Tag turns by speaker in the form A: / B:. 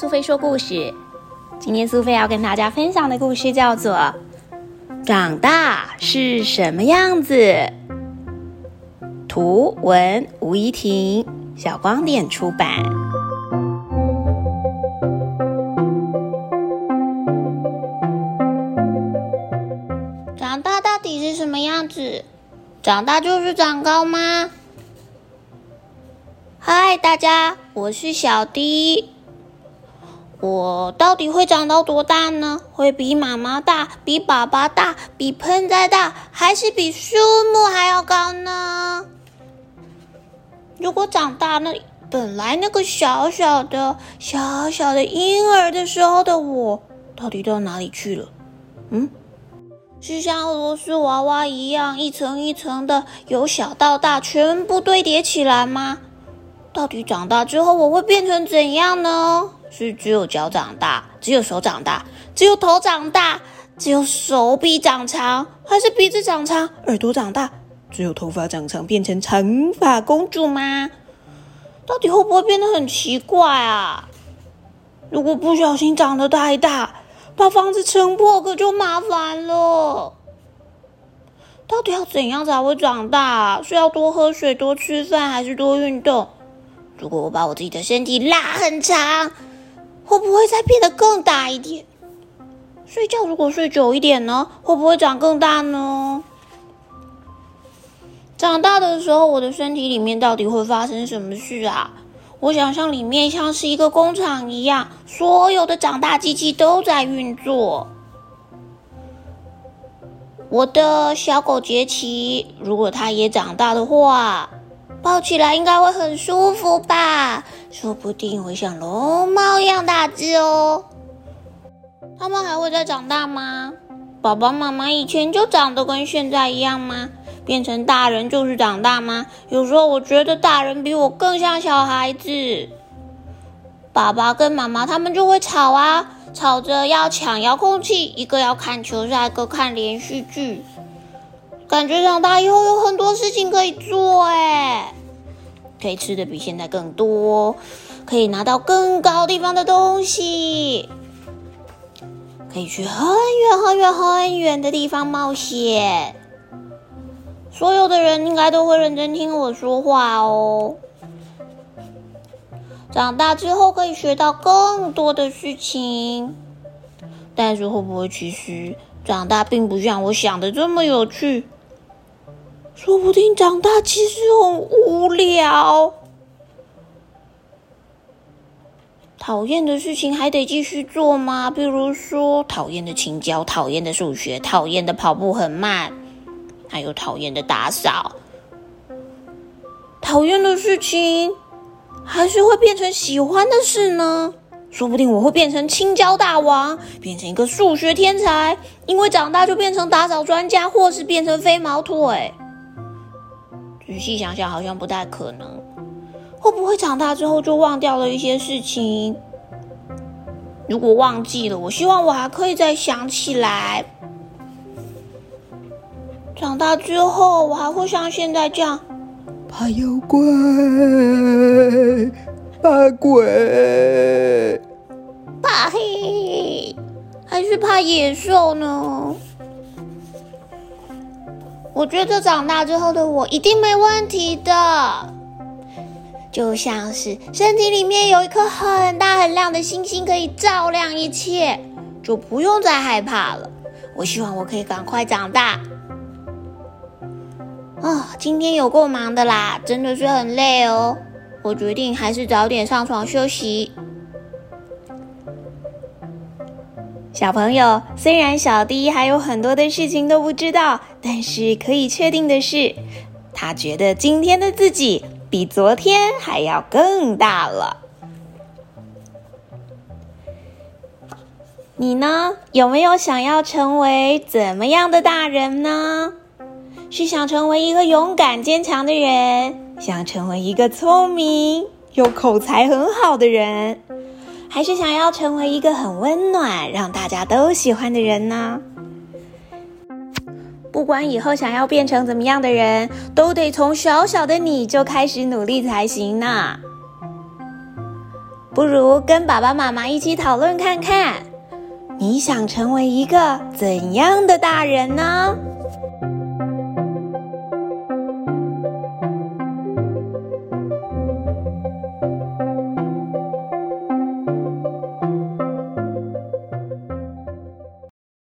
A: 苏菲说故事。今天苏菲要跟大家分享的故事叫做《长大是什么样子》。图文吴怡婷，小光点出版。
B: 长大到底是什么样子？长大就是长高吗？嗨，大家，我是小迪。我到底会长到多大呢？会比妈妈大，比爸爸大，比盆栽大，还是比树木还要高呢？如果长大，那本来那个小小的、小小的婴儿的时候的我，到底到哪里去了？嗯，是像俄罗斯娃娃一样，一层一层的，由小到大全部堆叠起来吗？到底长大之后我会变成怎样呢？是只有脚长大，只有手长大，只有头长大，只有手臂长长，还是鼻子长长，耳朵长大，只有头发长长变成长发公主吗？到底会不会变得很奇怪啊？如果不小心长得太大，把房子撑破，可就麻烦了。到底要怎样才会长大？是要多喝水、多吃饭，还是多运动？如果我把我自己的身体拉很长？会不会再变得更大一点？睡觉如果睡久一点呢？会不会长更大呢？长大的时候，我的身体里面到底会发生什么事啊？我想象里面像是一个工厂一样，所有的长大机器都在运作。我的小狗杰奇，如果它也长大的话。抱起来应该会很舒服吧？说不定会像龙猫一样大只哦。他们还会再长大吗？爸爸妈妈以前就长得跟现在一样吗？变成大人就是长大吗？有时候我觉得大人比我更像小孩子。爸爸跟妈妈他们就会吵啊，吵着要抢遥控器，一个要看球赛，一个看连续剧。感觉长大以后有很多事情可以做，哎，可以吃的比现在更多，可以拿到更高地方的东西，可以去很远很远很远的地方冒险。所有的人应该都会认真听我说话哦。长大之后可以学到更多的事情，但是会不会其实长大并不像我想的这么有趣？说不定长大其实很无聊，讨厌的事情还得继续做吗？比如说讨厌的青椒、讨厌的数学、讨厌的跑步很慢，还有讨厌的打扫。讨厌的事情还是会变成喜欢的事呢？说不定我会变成青椒大王，变成一个数学天才，因为长大就变成打扫专家，或是变成飞毛腿。仔细想想，好像不太可能。会不会长大之后就忘掉了一些事情？如果忘记了，我希望我还可以再想起来。长大之后，我还会像现在这样
C: 怕妖怪、怕鬼、
B: 怕黑，还是怕野兽呢？我觉得长大之后的我一定没问题的，就像是身体里面有一颗很大很亮的星星，可以照亮一切，就不用再害怕了。我希望我可以赶快长大。啊，今天有够忙的啦，真的是很累哦。我决定还是早点上床休息。
A: 小朋友，虽然小迪还有很多的事情都不知道，但是可以确定的是，他觉得今天的自己比昨天还要更大了。你呢？有没有想要成为怎么样的大人呢？是想成为一个勇敢坚强的人，想成为一个聪明又口才很好的人？还是想要成为一个很温暖、让大家都喜欢的人呢？不管以后想要变成怎么样的人，都得从小小的你就开始努力才行呢。
B: 不如跟爸爸妈妈一起讨论看看，你想成为一个怎样的大人呢？